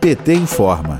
PT informa.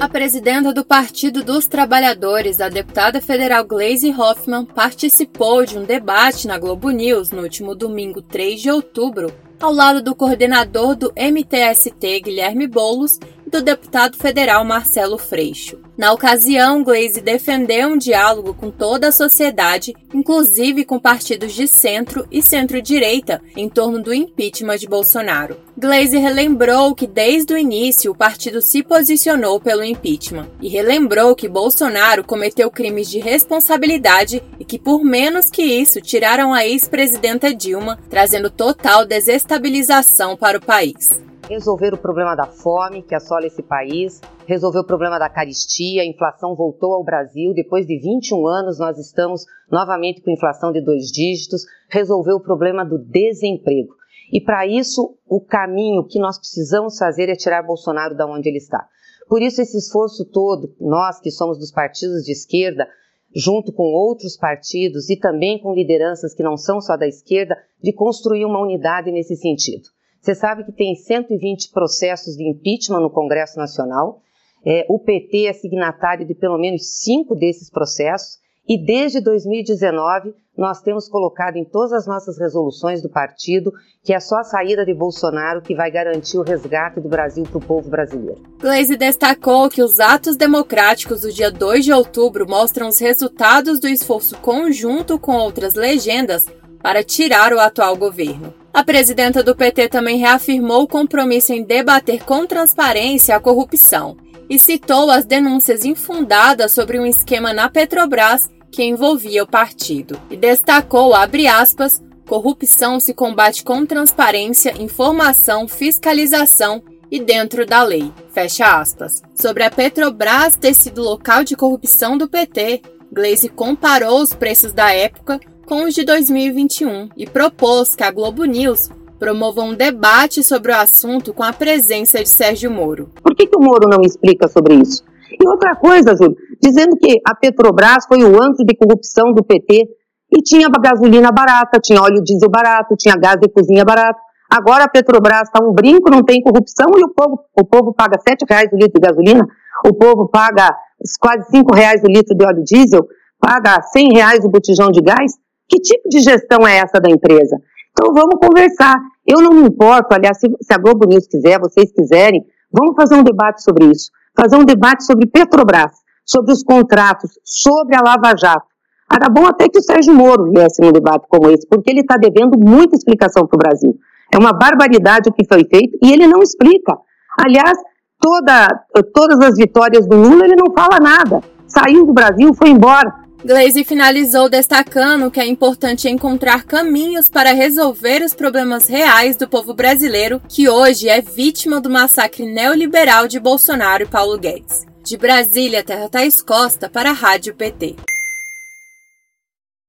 A presidenta do Partido dos Trabalhadores, a deputada federal Gleisi Hoffmann, participou de um debate na Globo News no último domingo 3 de outubro, ao lado do coordenador do MTST, Guilherme Boulos, e do deputado federal Marcelo Freixo. Na ocasião, Glaze defendeu um diálogo com toda a sociedade, inclusive com partidos de centro e centro-direita, em torno do impeachment de Bolsonaro. Glaze relembrou que desde o início o partido se posicionou pelo impeachment e relembrou que Bolsonaro cometeu crimes de responsabilidade e que por menos que isso tiraram a ex-presidenta Dilma, trazendo total desestabilização para o país resolver o problema da fome que assola esse país, resolver o problema da caristia, a inflação voltou ao Brasil, depois de 21 anos nós estamos novamente com inflação de dois dígitos, resolver o problema do desemprego. E para isso, o caminho que nós precisamos fazer é tirar Bolsonaro da onde ele está. Por isso, esse esforço todo, nós que somos dos partidos de esquerda, junto com outros partidos e também com lideranças que não são só da esquerda, de construir uma unidade nesse sentido. Você sabe que tem 120 processos de impeachment no Congresso Nacional. É, o PT é signatário de pelo menos cinco desses processos. E desde 2019, nós temos colocado em todas as nossas resoluções do partido que é só a saída de Bolsonaro que vai garantir o resgate do Brasil para o povo brasileiro. Gleisi destacou que os atos democráticos do dia 2 de outubro mostram os resultados do esforço conjunto com outras legendas para tirar o atual governo. A presidenta do PT também reafirmou o compromisso em debater com transparência a corrupção e citou as denúncias infundadas sobre um esquema na Petrobras que envolvia o partido. E destacou, abre aspas, corrupção se combate com transparência, informação, fiscalização e dentro da lei. Fecha aspas. Sobre a Petrobras ter sido local de corrupção do PT, Gleisi comparou os preços da época os de 2021 e propôs que a Globo News promova um debate sobre o assunto com a presença de Sérgio Moro. Por que, que o Moro não explica sobre isso? E outra coisa, Júlio, dizendo que a Petrobras foi o antro de corrupção do PT e tinha gasolina barata, tinha óleo diesel barato, tinha gás de cozinha barato. Agora a Petrobras está um brinco, não tem corrupção e o povo, o povo paga sete reais o litro de gasolina, o povo paga quase cinco reais o litro de óleo diesel, paga cem reais o botijão de gás. Que tipo de gestão é essa da empresa? Então vamos conversar. Eu não me importo, aliás, se, se a Globo News quiser, vocês quiserem, vamos fazer um debate sobre isso. Fazer um debate sobre Petrobras, sobre os contratos, sobre a Lava Jato. Era bom até que o Sérgio Moro viesse num debate como esse, porque ele está devendo muita explicação para o Brasil. É uma barbaridade o que foi feito e ele não explica. Aliás, toda, todas as vitórias do Lula ele não fala nada. Saiu do Brasil, foi embora. Glaze finalizou destacando que é importante encontrar caminhos para resolver os problemas reais do povo brasileiro, que hoje é vítima do massacre neoliberal de Bolsonaro e Paulo Guedes. De Brasília, Terra Thaís Costa para a Rádio PT.